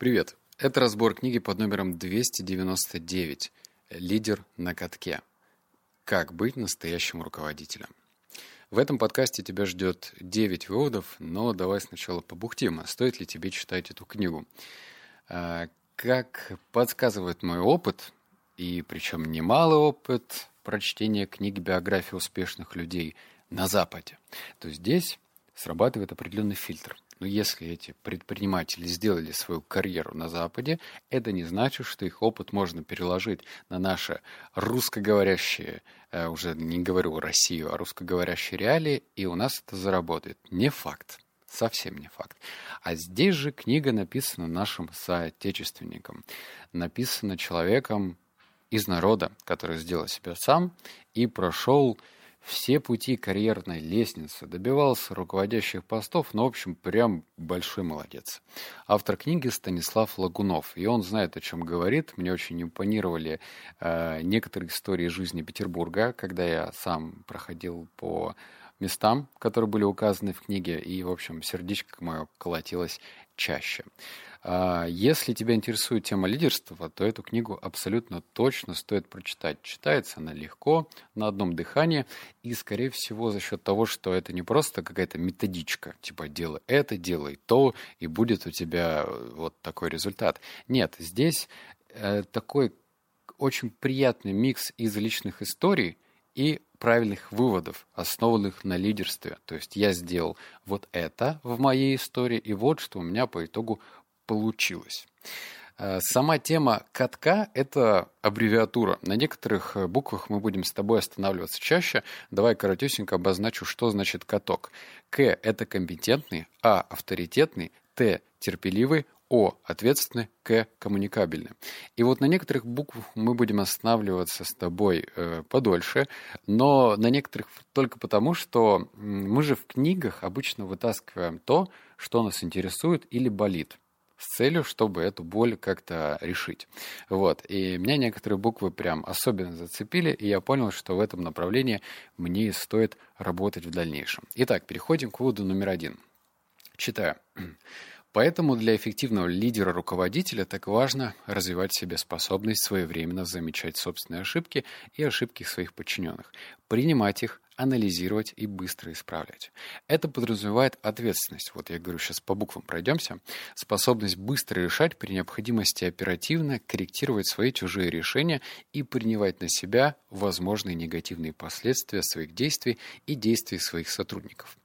Привет! Это разбор книги под номером 299 «Лидер на катке. Как быть настоящим руководителем». В этом подкасте тебя ждет 9 выводов, но давай сначала побухтим, а стоит ли тебе читать эту книгу. А, как подсказывает мой опыт, и причем немалый опыт прочтения книг биографии успешных людей на Западе, то здесь срабатывает определенный фильтр – но если эти предприниматели сделали свою карьеру на Западе, это не значит, что их опыт можно переложить на наши русскоговорящие, э, уже не говорю Россию, а русскоговорящие реалии, и у нас это заработает. Не факт. Совсем не факт. А здесь же книга написана нашим соотечественникам. Написана человеком из народа, который сделал себя сам и прошел все пути карьерной лестницы, добивался руководящих постов, но, в общем, прям большой молодец. Автор книги Станислав Лагунов, и он знает, о чем говорит. Мне очень импонировали э, некоторые истории жизни Петербурга, когда я сам проходил по местам, которые были указаны в книге, и, в общем, сердечко мое колотилось чаще. А, если тебя интересует тема лидерства, то эту книгу абсолютно точно стоит прочитать. Читается она легко, на одном дыхании, и, скорее всего, за счет того, что это не просто какая-то методичка, типа делай это, делай то, и будет у тебя э, вот такой результат. Нет, здесь э, такой очень приятный микс из личных историй и правильных выводов, основанных на лидерстве. То есть я сделал вот это в моей истории, и вот что у меня по итогу получилось. Э, сама тема катка – это аббревиатура. На некоторых э, буквах мы будем с тобой останавливаться чаще. Давай коротюсенько обозначу, что значит каток. К – это компетентный, А – авторитетный, Т – терпеливый, о ответственный, К коммуникабельный. И вот на некоторых буквах мы будем останавливаться с тобой э, подольше, но на некоторых только потому, что мы же в книгах обычно вытаскиваем то, что нас интересует или болит с целью, чтобы эту боль как-то решить. Вот. И меня некоторые буквы прям особенно зацепили, и я понял, что в этом направлении мне стоит работать в дальнейшем. Итак, переходим к выводу номер один. Читаю. Поэтому для эффективного лидера-руководителя так важно развивать в себе способность своевременно замечать собственные ошибки и ошибки своих подчиненных, принимать их, анализировать и быстро исправлять. Это подразумевает ответственность. Вот я говорю, сейчас по буквам пройдемся. Способность быстро решать при необходимости оперативно корректировать свои чужие решения и принимать на себя возможные негативные последствия своих действий и действий своих сотрудников.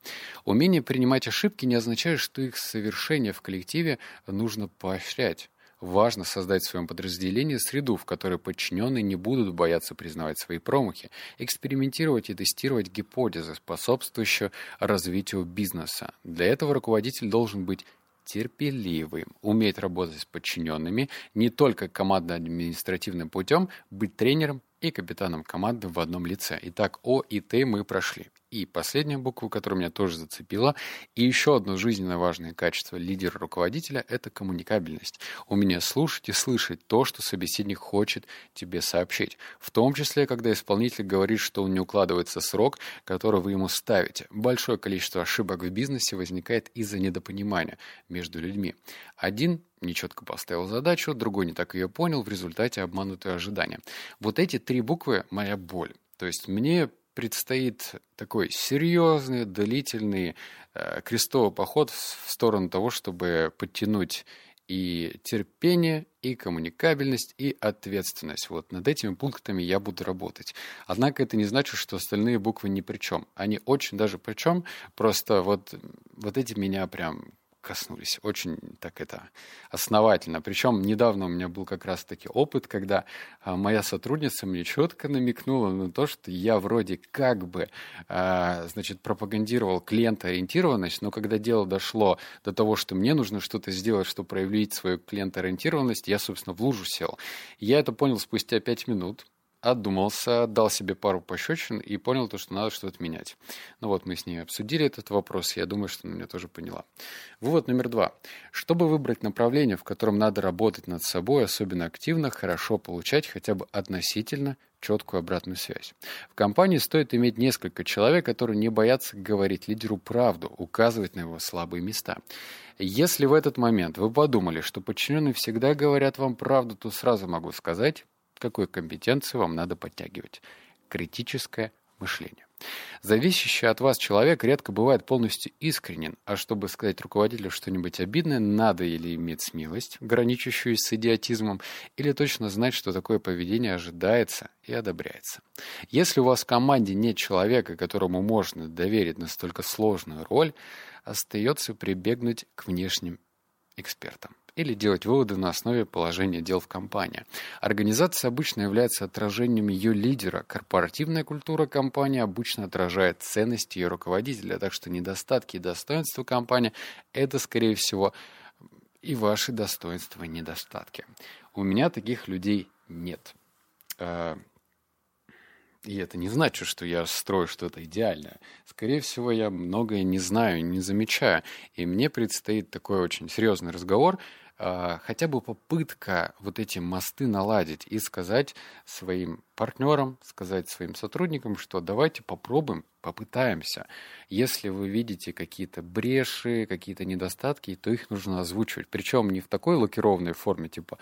Умение принимать ошибки не означает, что их совершение в коллективе нужно поощрять. Важно создать в своем подразделении среду, в которой подчиненные не будут бояться признавать свои промахи, экспериментировать и тестировать гипотезы, способствующие развитию бизнеса. Для этого руководитель должен быть терпеливым, уметь работать с подчиненными, не только командно-административным путем, быть тренером и капитаном команды в одном лице. Итак, О и Т мы прошли. И последняя буква, которая меня тоже зацепила, и еще одно жизненно важное качество лидера-руководителя – это коммуникабельность. Умение слушать и слышать то, что собеседник хочет тебе сообщить. В том числе, когда исполнитель говорит, что он не укладывается срок, который вы ему ставите. Большое количество ошибок в бизнесе возникает из-за недопонимания между людьми. Один нечетко поставил задачу, другой не так ее понял, в результате обманутые ожидания. Вот эти три буквы – моя боль. То есть мне предстоит такой серьезный, длительный э, крестовый поход в сторону того, чтобы подтянуть и терпение, и коммуникабельность, и ответственность. Вот над этими пунктами я буду работать. Однако это не значит, что остальные буквы ни при чем. Они очень даже при чем. Просто вот, вот эти меня прям коснулись. Очень так это основательно. Причем недавно у меня был как раз-таки опыт, когда а, моя сотрудница мне четко намекнула на то, что я вроде как бы, а, значит, пропагандировал клиентоориентированность, но когда дело дошло до того, что мне нужно что-то сделать, чтобы проявить свою клиентоориентированность, я, собственно, в лужу сел. Я это понял спустя пять минут, отдумался, дал себе пару пощечин и понял то, что надо что-то менять. Ну вот, мы с ней обсудили этот вопрос, я думаю, что она меня тоже поняла. Вывод номер два. Чтобы выбрать направление, в котором надо работать над собой, особенно активно, хорошо получать хотя бы относительно четкую обратную связь. В компании стоит иметь несколько человек, которые не боятся говорить лидеру правду, указывать на его слабые места. Если в этот момент вы подумали, что подчиненные всегда говорят вам правду, то сразу могу сказать, какую компетенцию вам надо подтягивать. Критическое мышление. Зависящий от вас человек редко бывает полностью искренен, а чтобы сказать руководителю что-нибудь обидное, надо или иметь смелость, граничащую с идиотизмом, или точно знать, что такое поведение ожидается и одобряется. Если у вас в команде нет человека, которому можно доверить настолько сложную роль, остается прибегнуть к внешним экспертам или делать выводы на основе положения дел в компании. Организация обычно является отражением ее лидера. Корпоративная культура компании обычно отражает ценности ее руководителя, так что недостатки и достоинства компании – это, скорее всего, и ваши достоинства и недостатки. У меня таких людей нет. А, и это не значит, что я строю что-то идеальное. Скорее всего, я многое не знаю, не замечаю. И мне предстоит такой очень серьезный разговор – хотя бы попытка вот эти мосты наладить и сказать своим партнерам, сказать своим сотрудникам, что давайте попробуем, попытаемся. Если вы видите какие-то бреши, какие-то недостатки, то их нужно озвучивать. Причем не в такой лакированной форме, типа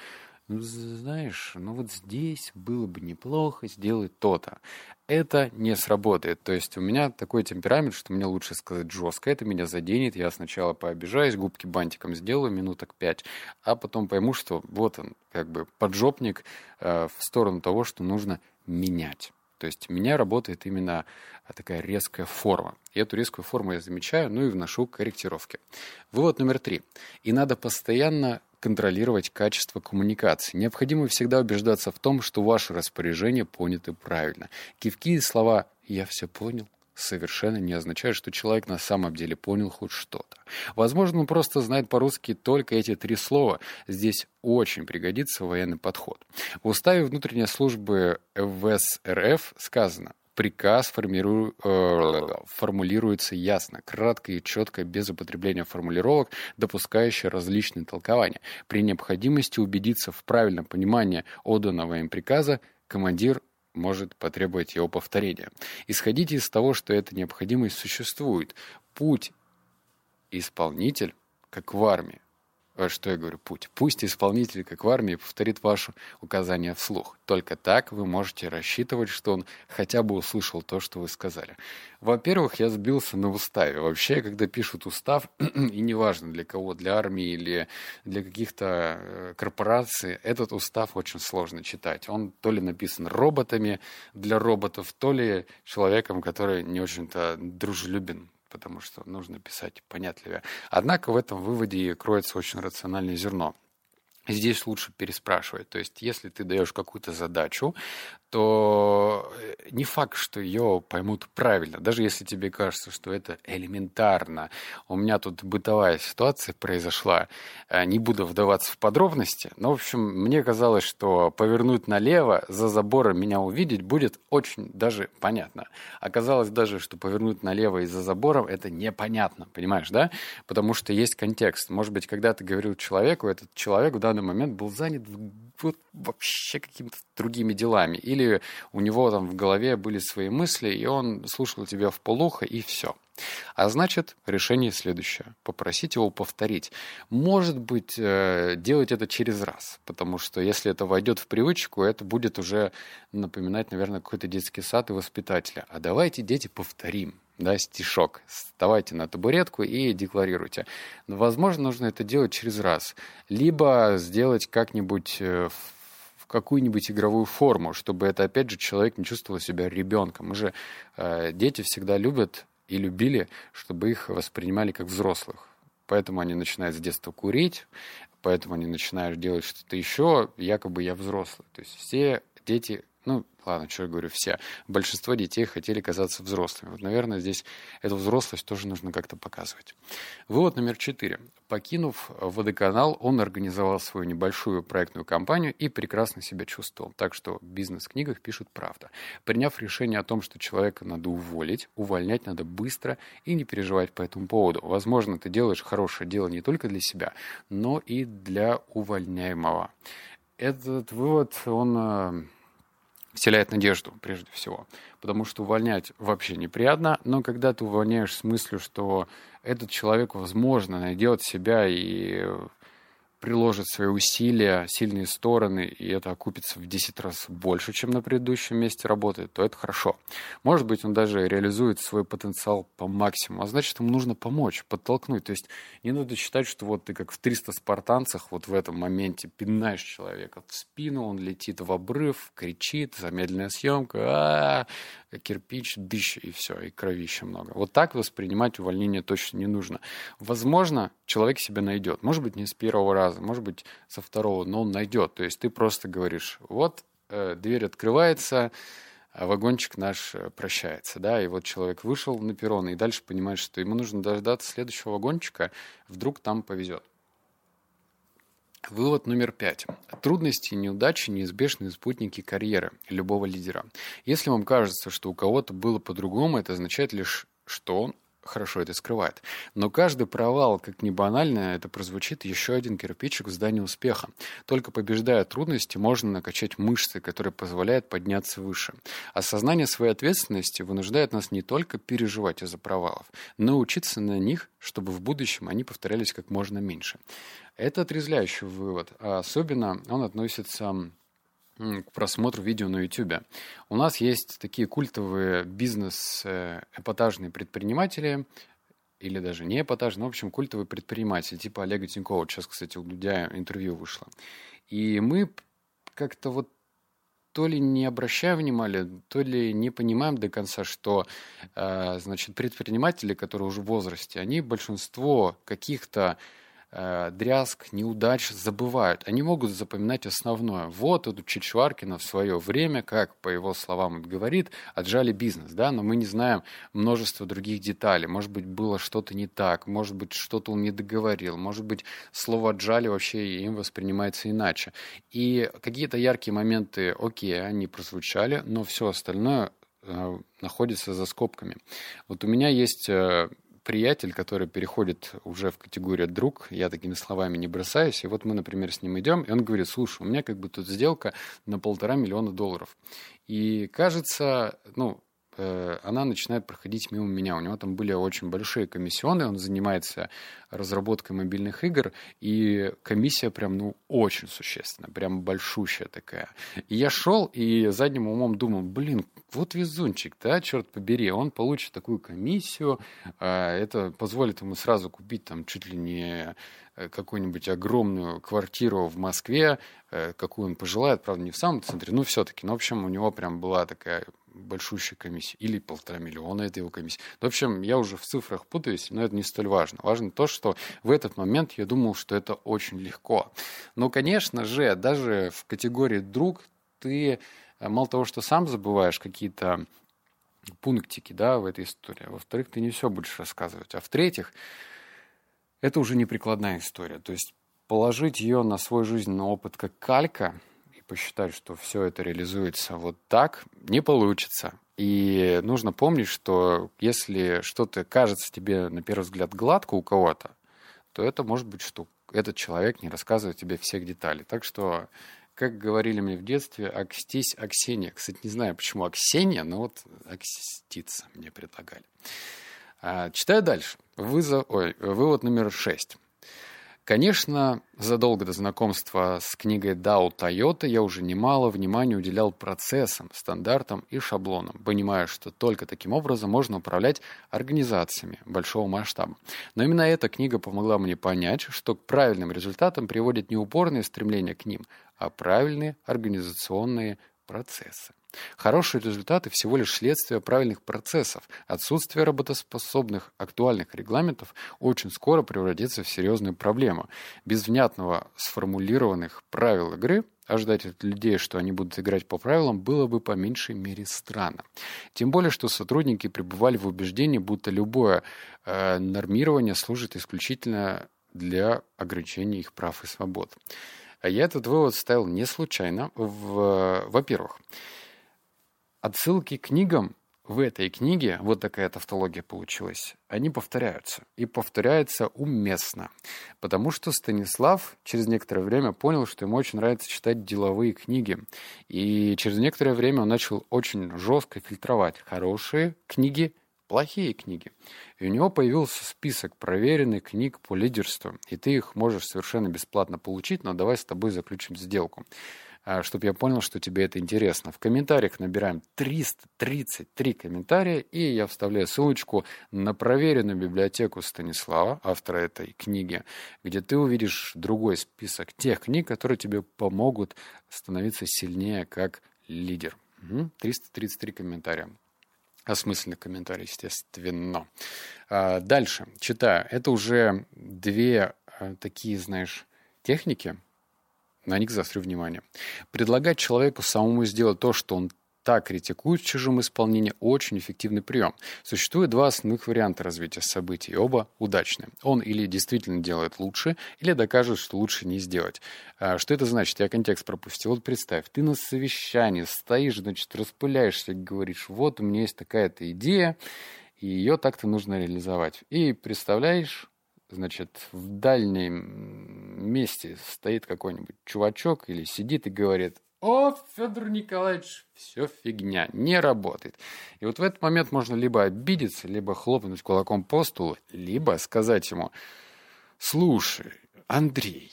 ну, знаешь, ну вот здесь было бы неплохо сделать то-то. Это не сработает. То есть у меня такой темперамент, что мне лучше сказать жестко. Это меня заденет. Я сначала пообижаюсь, губки бантиком сделаю минуток пять, а потом пойму, что вот он, как бы поджопник э, в сторону того, что нужно менять. То есть у меня работает именно такая резкая форма. И эту резкую форму я замечаю, ну и вношу корректировки. Вывод номер три. И надо постоянно контролировать качество коммуникации. Необходимо всегда убеждаться в том, что ваши распоряжения поняты правильно. Кивки и слова «я все понял» совершенно не означают, что человек на самом деле понял хоть что-то. Возможно, он просто знает по-русски только эти три слова. Здесь очень пригодится военный подход. В уставе внутренней службы ВС сказано приказ формиру... э, формулируется ясно, кратко и четко, без употребления формулировок, допускающих различные толкования. При необходимости убедиться в правильном понимании отданного им приказа, командир может потребовать его повторения. Исходите из того, что эта необходимость существует. Путь исполнитель, как в армии, что я говорю, путь. Пусть исполнитель, как в армии, повторит ваше указание вслух. Только так вы можете рассчитывать, что он хотя бы услышал то, что вы сказали. Во-первых, я сбился на уставе. Вообще, когда пишут устав, и неважно для кого, для армии или для каких-то э, корпораций, этот устав очень сложно читать. Он то ли написан роботами для роботов, то ли человеком, который не очень-то дружелюбен потому что нужно писать понятливее. Однако в этом выводе кроется очень рациональное зерно. Здесь лучше переспрашивать. То есть, если ты даешь какую-то задачу, то э, не факт, что ее поймут правильно, даже если тебе кажется, что это элементарно. У меня тут бытовая ситуация произошла, э, не буду вдаваться в подробности, но, в общем, мне казалось, что повернуть налево, за забором меня увидеть будет очень даже понятно. Оказалось даже, что повернуть налево и за забором это непонятно, понимаешь, да? Потому что есть контекст. Может быть, когда ты говорил человеку, этот человек в данный момент был занят вот вообще какими-то другими делами. Или у него там в голове были свои мысли, и он слушал тебя в полухо, и все. А значит, решение следующее. Попросить его повторить. Может быть, э, делать это через раз, потому что если это войдет в привычку, это будет уже напоминать, наверное, какой-то детский сад и воспитателя. А давайте, дети, повторим да, стишок. Вставайте на табуретку и декларируйте. Возможно, нужно это делать через раз. Либо сделать как-нибудь э, какую-нибудь игровую форму, чтобы это, опять же, человек не чувствовал себя ребенком. Мы же, э, дети всегда любят и любили, чтобы их воспринимали как взрослых. Поэтому они начинают с детства курить, поэтому они начинают делать что-то еще, якобы я взрослый. То есть все дети ну, ладно, что я говорю, все, большинство детей хотели казаться взрослыми. Вот, наверное, здесь эту взрослость тоже нужно как-то показывать. Вывод номер четыре. Покинув водоканал, он организовал свою небольшую проектную компанию и прекрасно себя чувствовал. Так что в бизнес-книгах пишут правда. Приняв решение о том, что человека надо уволить, увольнять надо быстро и не переживать по этому поводу. Возможно, ты делаешь хорошее дело не только для себя, но и для увольняемого. Этот вывод, он э, вселяет надежду, прежде всего. Потому что увольнять вообще неприятно, но когда ты увольняешь с мыслью, что этот человек, возможно, найдет себя и приложит свои усилия, сильные стороны, и это окупится в 10 раз больше, чем на предыдущем месте работы, то это хорошо. Может быть, он даже реализует свой потенциал по максимуму, а значит, ему нужно помочь, подтолкнуть. То есть не надо считать, что вот ты как в 300 спартанцах вот в этом моменте пинаешь человека в спину, он летит в обрыв, кричит, замедленная съемка, кирпич, дыщ, и все, и кровища много. Вот так воспринимать увольнение точно не нужно. Возможно, человек себя найдет. Может быть, не с первого раза, может быть, со второго, но он найдет. То есть ты просто говоришь, вот э, дверь открывается, а вагончик наш э, прощается, да, и вот человек вышел на перрон и дальше понимает, что ему нужно дождаться следующего вагончика, вдруг там повезет. Вывод номер пять. Трудности и неудачи – неизбежные спутники карьеры любого лидера. Если вам кажется, что у кого-то было по-другому, это означает лишь, что он хорошо это скрывает. Но каждый провал, как ни банально это прозвучит, еще один кирпичик в здании успеха. Только побеждая трудности, можно накачать мышцы, которые позволяют подняться выше. Осознание своей ответственности вынуждает нас не только переживать из-за провалов, но и учиться на них, чтобы в будущем они повторялись как можно меньше. Это отрезвляющий вывод. А особенно он относится к просмотру видео на YouTube. У нас есть такие культовые бизнес-эпатажные предприниматели, или даже не эпатажные, в общем, культовые предприниматели, типа Олега Тинькова. Сейчас, кстати, у Дудя интервью вышло. И мы как-то вот то ли не обращаем внимания, то ли не понимаем до конца, что, э, значит, предприниматели, которые уже в возрасте, они большинство каких-то дрязг, неудач забывают. Они могут запоминать основное. Вот тут Чичваркина в свое время, как по его словам говорит, отжали бизнес, да, но мы не знаем множество других деталей. Может быть, было что-то не так, может быть, что-то он не договорил, может быть, слово отжали вообще им воспринимается иначе. И какие-то яркие моменты, окей, они прозвучали, но все остальное э, находится за скобками. Вот у меня есть э, приятель, который переходит уже в категорию друг, я такими словами не бросаюсь, и вот мы, например, с ним идем, и он говорит, слушай, у меня как бы тут сделка на полтора миллиона долларов. И кажется, ну, она начинает проходить мимо меня. У него там были очень большие комиссионы, он занимается разработкой мобильных игр, и комиссия прям, ну, очень существенная, прям большущая такая. И я шел и задним умом думал, блин, вот везунчик, да, черт побери, он получит такую комиссию, а, это позволит ему сразу купить там чуть ли не э, какую-нибудь огромную квартиру в Москве, э, какую он пожелает, правда, не в самом центре, но все-таки. Ну, в общем, у него прям была такая большущая комиссия. Или полтора миллиона это его комиссия. В общем, я уже в цифрах путаюсь, но это не столь важно. Важно то, что в этот момент я думал, что это очень легко. Но, конечно же, даже в категории «друг» ты Э, мало того, что сам забываешь какие-то пунктики да, в этой истории, во-вторых, ты не все будешь рассказывать, а в-третьих, это уже не прикладная история. То есть положить ее на свой жизненный опыт как калька посчитать, что все это реализуется вот так, не получится. И нужно помнить, что если что-то кажется тебе на первый взгляд гладко у кого-то, то это может быть, что этот человек не рассказывает тебе всех деталей. Так что как говорили мне в детстве, акстись Аксения. Кстати, не знаю, почему Аксения, но вот акститься мне предлагали. А, читаю дальше. Вызов, ой, вывод номер шесть. Конечно, задолго до знакомства с книгой Дао Тойота я уже немало внимания уделял процессам, стандартам и шаблонам, понимая, что только таким образом можно управлять организациями большого масштаба. Но именно эта книга помогла мне понять, что к правильным результатам приводит не упорное стремление к ним, а правильные организационные процессы. Хорошие результаты всего лишь следствие правильных процессов. Отсутствие работоспособных актуальных регламентов очень скоро превратится в серьезную проблему. Без внятного сформулированных правил игры ждать от людей, что они будут играть по правилам, было бы по меньшей мере странно. Тем более, что сотрудники пребывали в убеждении, будто любое э, нормирование служит исключительно для ограничения их прав и свобод. А я этот вывод ставил не случайно. Во-первых, отсылки к книгам в этой книге, вот такая тавтология получилась, они повторяются. И повторяются уместно. Потому что Станислав через некоторое время понял, что ему очень нравится читать деловые книги. И через некоторое время он начал очень жестко фильтровать хорошие книги, плохие книги. И у него появился список проверенных книг по лидерству. И ты их можешь совершенно бесплатно получить, но давай с тобой заключим сделку. А, чтобы я понял, что тебе это интересно. В комментариях набираем 333 комментария, и я вставляю ссылочку на проверенную библиотеку Станислава, автора этой книги, где ты увидишь другой список тех книг, которые тебе помогут становиться сильнее как лидер. 333 комментария. Осмысленных комментариев, естественно. А, дальше, читаю. Это уже две а, такие, знаешь, техники, на них заострю внимание. Предлагать человеку самому сделать то, что он так критикует в чужом исполнении, очень эффективный прием. Существует два основных варианта развития событий, оба удачные. Он или действительно делает лучше, или докажет, что лучше не сделать. А что это значит? Я контекст пропустил. Вот представь, ты на совещании стоишь, значит, распыляешься, говоришь, вот у меня есть такая-то идея, и ее так-то нужно реализовать. И представляешь, значит, в дальнем месте стоит какой-нибудь чувачок или сидит и говорит, о, Федор Николаевич, все фигня, не работает. И вот в этот момент можно либо обидеться, либо хлопнуть кулаком по столу, либо сказать ему, слушай, Андрей,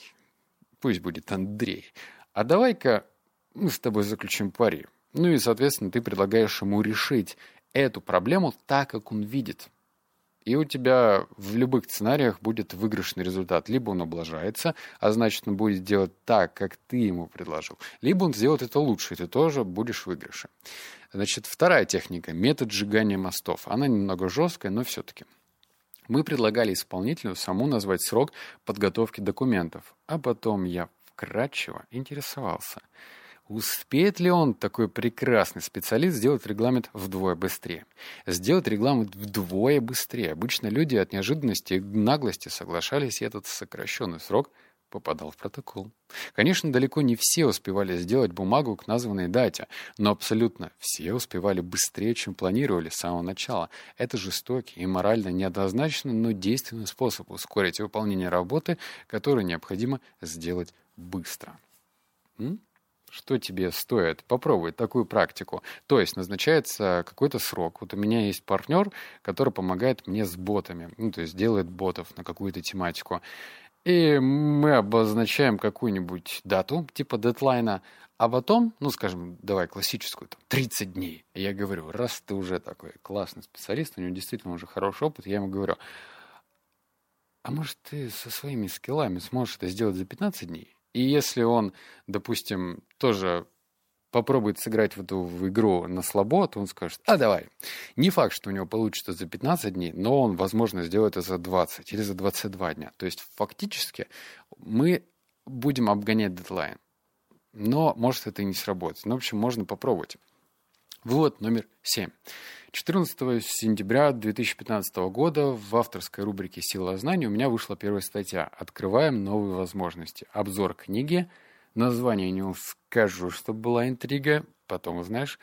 пусть будет Андрей, а давай-ка мы с тобой заключим пари. Ну и, соответственно, ты предлагаешь ему решить эту проблему так, как он видит – и у тебя в любых сценариях будет выигрышный результат. Либо он облажается, а значит, он будет делать так, как ты ему предложил. Либо он сделает это лучше, и ты тоже будешь в выигрыше. Значит, вторая техника – метод сжигания мостов. Она немного жесткая, но все-таки. Мы предлагали исполнителю саму назвать срок подготовки документов, а потом я вкратчиво интересовался – Успеет ли он, такой прекрасный специалист, сделать регламент вдвое быстрее? Сделать регламент вдвое быстрее. Обычно люди от неожиданности и наглости соглашались, и этот сокращенный срок попадал в протокол. Конечно, далеко не все успевали сделать бумагу к названной дате, но абсолютно все успевали быстрее, чем планировали с самого начала. Это жестокий и морально неоднозначный, но действенный способ ускорить выполнение работы, которую необходимо сделать быстро. М? Что тебе стоит попробовать такую практику. То есть назначается какой-то срок. Вот у меня есть партнер, который помогает мне с ботами, ну, то есть делает ботов на какую-то тематику. И мы обозначаем какую-нибудь дату, типа дедлайна, а потом, ну, скажем, давай классическую, там, 30 дней. И я говорю, раз ты уже такой классный специалист, у него действительно уже хороший опыт, я ему говорю, а может, ты со своими скиллами сможешь это сделать за 15 дней? И если он, допустим, тоже попробует сыграть в эту в игру на слабо, то он скажет, а давай. Не факт, что у него получится за 15 дней, но он, возможно, сделает это за 20 или за 22 дня. То есть фактически мы будем обгонять дедлайн. Но может это и не сработать. Ну, в общем, можно попробовать. Вывод номер 7. 14 сентября 2015 года в авторской рубрике «Сила знаний» у меня вышла первая статья «Открываем новые возможности». Обзор книги. Название не скажу, чтобы была интрига, потом узнаешь.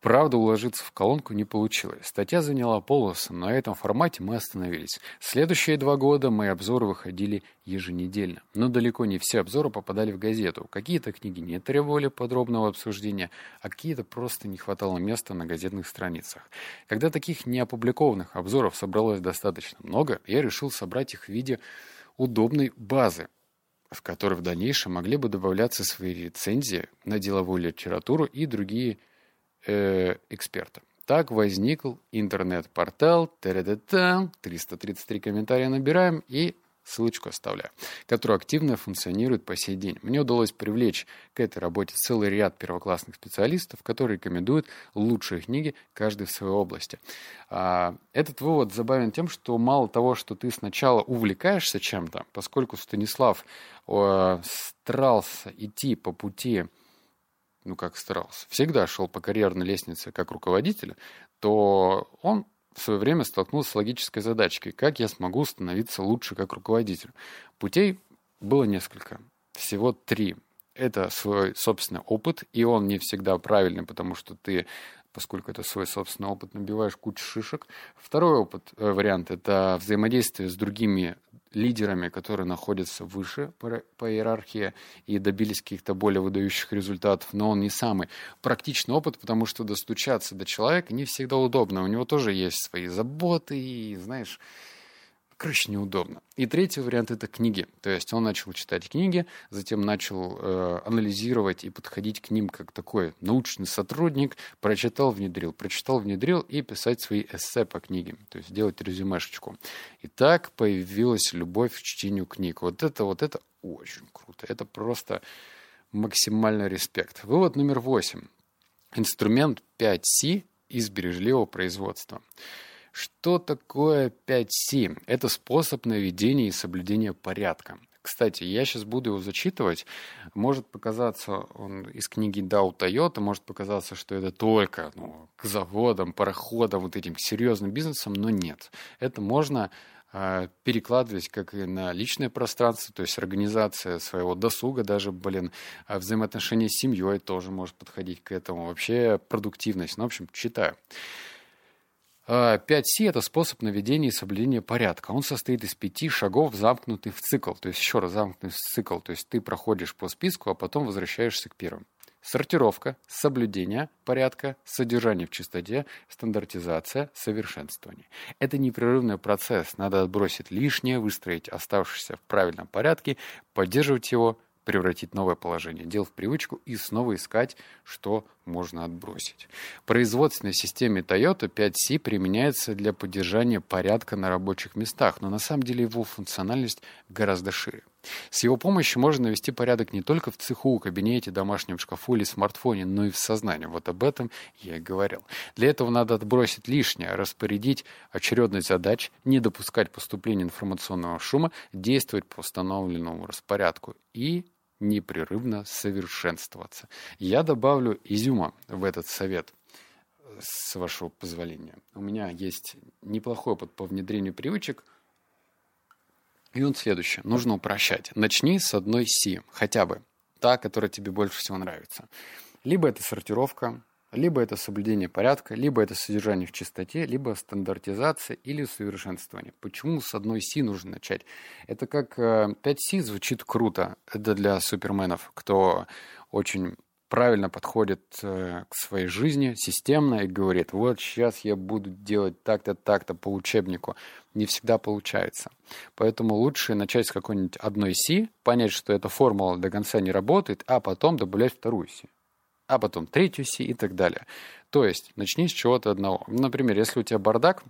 Правда, уложиться в колонку не получилось. Статья заняла полосу, на этом формате мы остановились. Следующие два года мои обзоры выходили еженедельно. Но далеко не все обзоры попадали в газету. Какие-то книги не требовали подробного обсуждения, а какие-то просто не хватало места на газетных страницах. Когда таких неопубликованных обзоров собралось достаточно много, я решил собрать их в виде удобной базы, в которой в дальнейшем могли бы добавляться свои рецензии на деловую литературу и другие э, эксперта. Так возник интернет-портал, 333 комментария набираем и ссылочку оставляю, которая активно функционирует по сей день. Мне удалось привлечь к этой работе целый ряд первоклассных специалистов, которые рекомендуют лучшие книги, каждый в своей области. А, этот вывод забавен тем, что мало того, что ты сначала увлекаешься чем-то, поскольку Станислав старался идти по пути ну как старался, всегда шел по карьерной лестнице как руководитель, то он в свое время столкнулся с логической задачкой, как я смогу становиться лучше как руководитель. Путей было несколько, всего три. Это свой собственный опыт, и он не всегда правильный, потому что ты поскольку это свой собственный опыт, набиваешь кучу шишек. Второй опыт, э, вариант, это взаимодействие с другими лидерами, которые находятся выше по, иерархии и добились каких-то более выдающих результатов, но он не самый практичный опыт, потому что достучаться до человека не всегда удобно. У него тоже есть свои заботы и, знаешь, короче, неудобно. И третий вариант — это книги. То есть он начал читать книги, затем начал э, анализировать и подходить к ним как такой научный сотрудник, прочитал, внедрил, прочитал, внедрил и писать свои эссе по книгам, то есть делать резюмешечку. И так появилась любовь к чтению книг. Вот это, вот это очень круто. Это просто максимальный респект. Вывод номер восемь. Инструмент 5C из бережливого производства. Что такое 5C? Это способ наведения и соблюдения порядка. Кстати, я сейчас буду его зачитывать. Может показаться, он из книги Дау Тойота, может показаться, что это только ну, к заводам, пароходам, вот этим серьезным бизнесам, но нет. Это можно э, перекладывать как и на личное пространство, то есть организация своего досуга, даже, блин, а взаимоотношения с семьей тоже может подходить к этому. Вообще продуктивность. Ну, в общем, читаю. 5C – это способ наведения и соблюдения порядка. Он состоит из пяти шагов, замкнутых в цикл. То есть еще раз замкнутый в цикл. То есть ты проходишь по списку, а потом возвращаешься к первым. Сортировка, соблюдение порядка, содержание в чистоте, стандартизация, совершенствование. Это непрерывный процесс. Надо отбросить лишнее, выстроить оставшееся в правильном порядке, поддерживать его – превратить новое положение дел в привычку и снова искать, что можно отбросить. В производственной системе Toyota 5C применяется для поддержания порядка на рабочих местах, но на самом деле его функциональность гораздо шире. С его помощью можно навести порядок не только в цеху, кабинете, домашнем шкафу или смартфоне, но и в сознании. Вот об этом я и говорил. Для этого надо отбросить лишнее, распорядить очередность задач, не допускать поступления информационного шума, действовать по установленному распорядку и непрерывно совершенствоваться. Я добавлю изюма в этот совет с вашего позволения. У меня есть неплохой опыт по внедрению привычек – и он следующий. Нужно упрощать. Начни с одной си, хотя бы. Та, которая тебе больше всего нравится. Либо это сортировка, либо это соблюдение порядка, либо это содержание в чистоте, либо стандартизация или совершенствование. Почему с одной си нужно начать? Это как 5 си звучит круто. Это для суперменов, кто очень правильно подходит э, к своей жизни системно и говорит, вот сейчас я буду делать так-то, так-то по учебнику. Не всегда получается. Поэтому лучше начать с какой-нибудь одной си, понять, что эта формула до конца не работает, а потом добавлять вторую си а потом третью си и так далее. То есть начни с чего-то одного. Например, если у тебя бардак,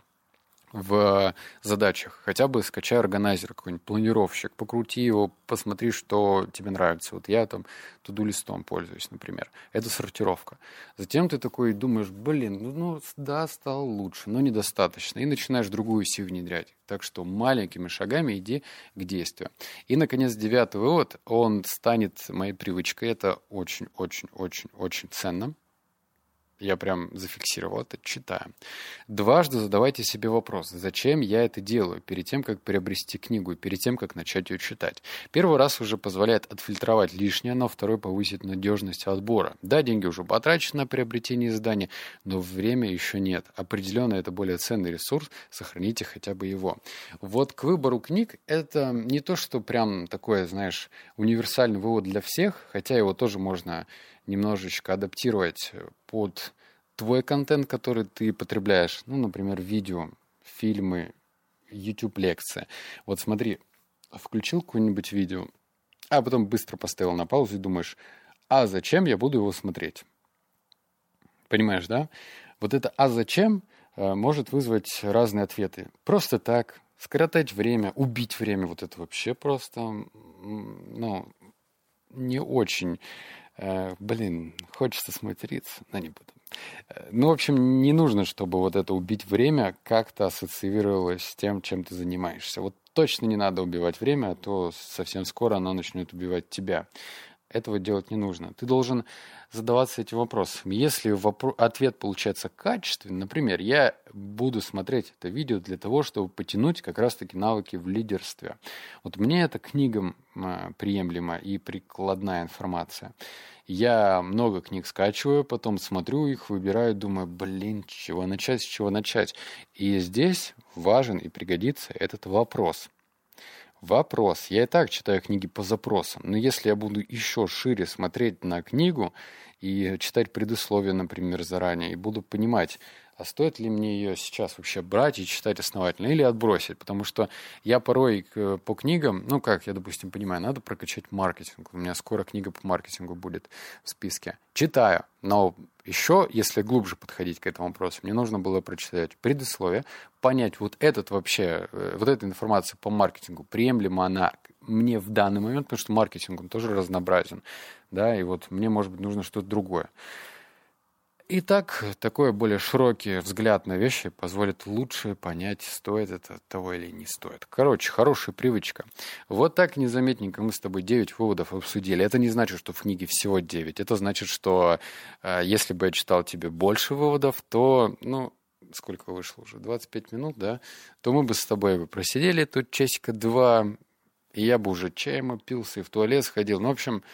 в задачах. Хотя бы скачай органайзер какой-нибудь, планировщик, покрути его, посмотри, что тебе нравится. Вот я там туду листом пользуюсь, например. Это сортировка. Затем ты такой думаешь, блин, ну, ну да, стало лучше, но недостаточно. И начинаешь другую си внедрять. Так что маленькими шагами иди к действию. И, наконец, девятый вывод, он станет моей привычкой. Это очень-очень-очень-очень ценно я прям зафиксировал это, читаем. Дважды задавайте себе вопрос, зачем я это делаю, перед тем, как приобрести книгу, перед тем, как начать ее читать. Первый раз уже позволяет отфильтровать лишнее, но второй повысит надежность отбора. Да, деньги уже потрачены на приобретение издания, но время еще нет. Определенно это более ценный ресурс, сохраните хотя бы его. Вот к выбору книг это не то, что прям такое, знаешь, универсальный вывод для всех, хотя его тоже можно немножечко адаптировать под твой контент, который ты потребляешь. Ну, например, видео, фильмы, YouTube-лекции. Вот смотри, включил какое-нибудь видео, а потом быстро поставил на паузу и думаешь, а зачем я буду его смотреть? Понимаешь, да? Вот это «а зачем» э, может вызвать разные ответы. Просто так, скоротать время, убить время, вот это вообще просто, ну, не очень. Э, блин, хочется сматериться, но не буду. Э, ну, в общем, не нужно, чтобы вот это убить время как-то ассоциировалось с тем, чем ты занимаешься. Вот точно не надо убивать время, а то совсем скоро оно начнет убивать тебя. Этого делать не нужно. Ты должен задаваться этим вопросом. Если вопро- ответ получается качественный, например, я буду смотреть это видео для того, чтобы потянуть как раз-таки навыки в лидерстве. Вот мне эта книга э, приемлема и прикладная информация. Я много книг скачиваю, потом смотрю их, выбираю, думаю, блин, с чего начать, с чего начать. И здесь важен и пригодится этот вопрос – Вопрос. Я и так читаю книги по запросам, но если я буду еще шире смотреть на книгу и читать предусловия, например, заранее, и буду понимать, а стоит ли мне ее сейчас вообще брать и читать основательно или отбросить? Потому что я порой по книгам, ну как, я, допустим, понимаю, надо прокачать маркетинг. У меня скоро книга по маркетингу будет в списке. Читаю, но еще, если глубже подходить к этому вопросу, мне нужно было прочитать предусловие, понять вот этот вообще, э, вот эта информация по маркетингу, приемлема она мне в данный момент, потому что маркетинг, он тоже разнообразен, да, и вот мне, может быть, нужно что-то другое. Итак, такой более широкий взгляд на вещи позволит лучше понять, стоит это того или не стоит. Короче, хорошая привычка. Вот так незаметненько мы с тобой 9 выводов обсудили. Это не значит, что в книге всего 9. Это значит, что э, если бы я читал тебе больше выводов, то, ну, сколько вышло уже? 25 минут, да? То мы бы с тобой бы просидели тут часика два, и я бы уже чаем опился и в туалет сходил. Ну, в общем,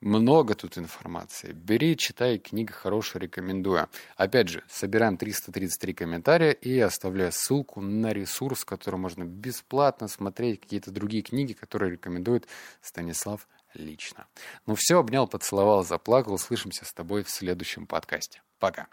много тут информации. Бери, читай, книга хорошая, рекомендую. Опять же, собираем 333 комментария и оставляю ссылку на ресурс, который можно бесплатно смотреть, какие-то другие книги, которые рекомендует Станислав лично. Ну все, обнял, поцеловал, заплакал. Услышимся с тобой в следующем подкасте. Пока.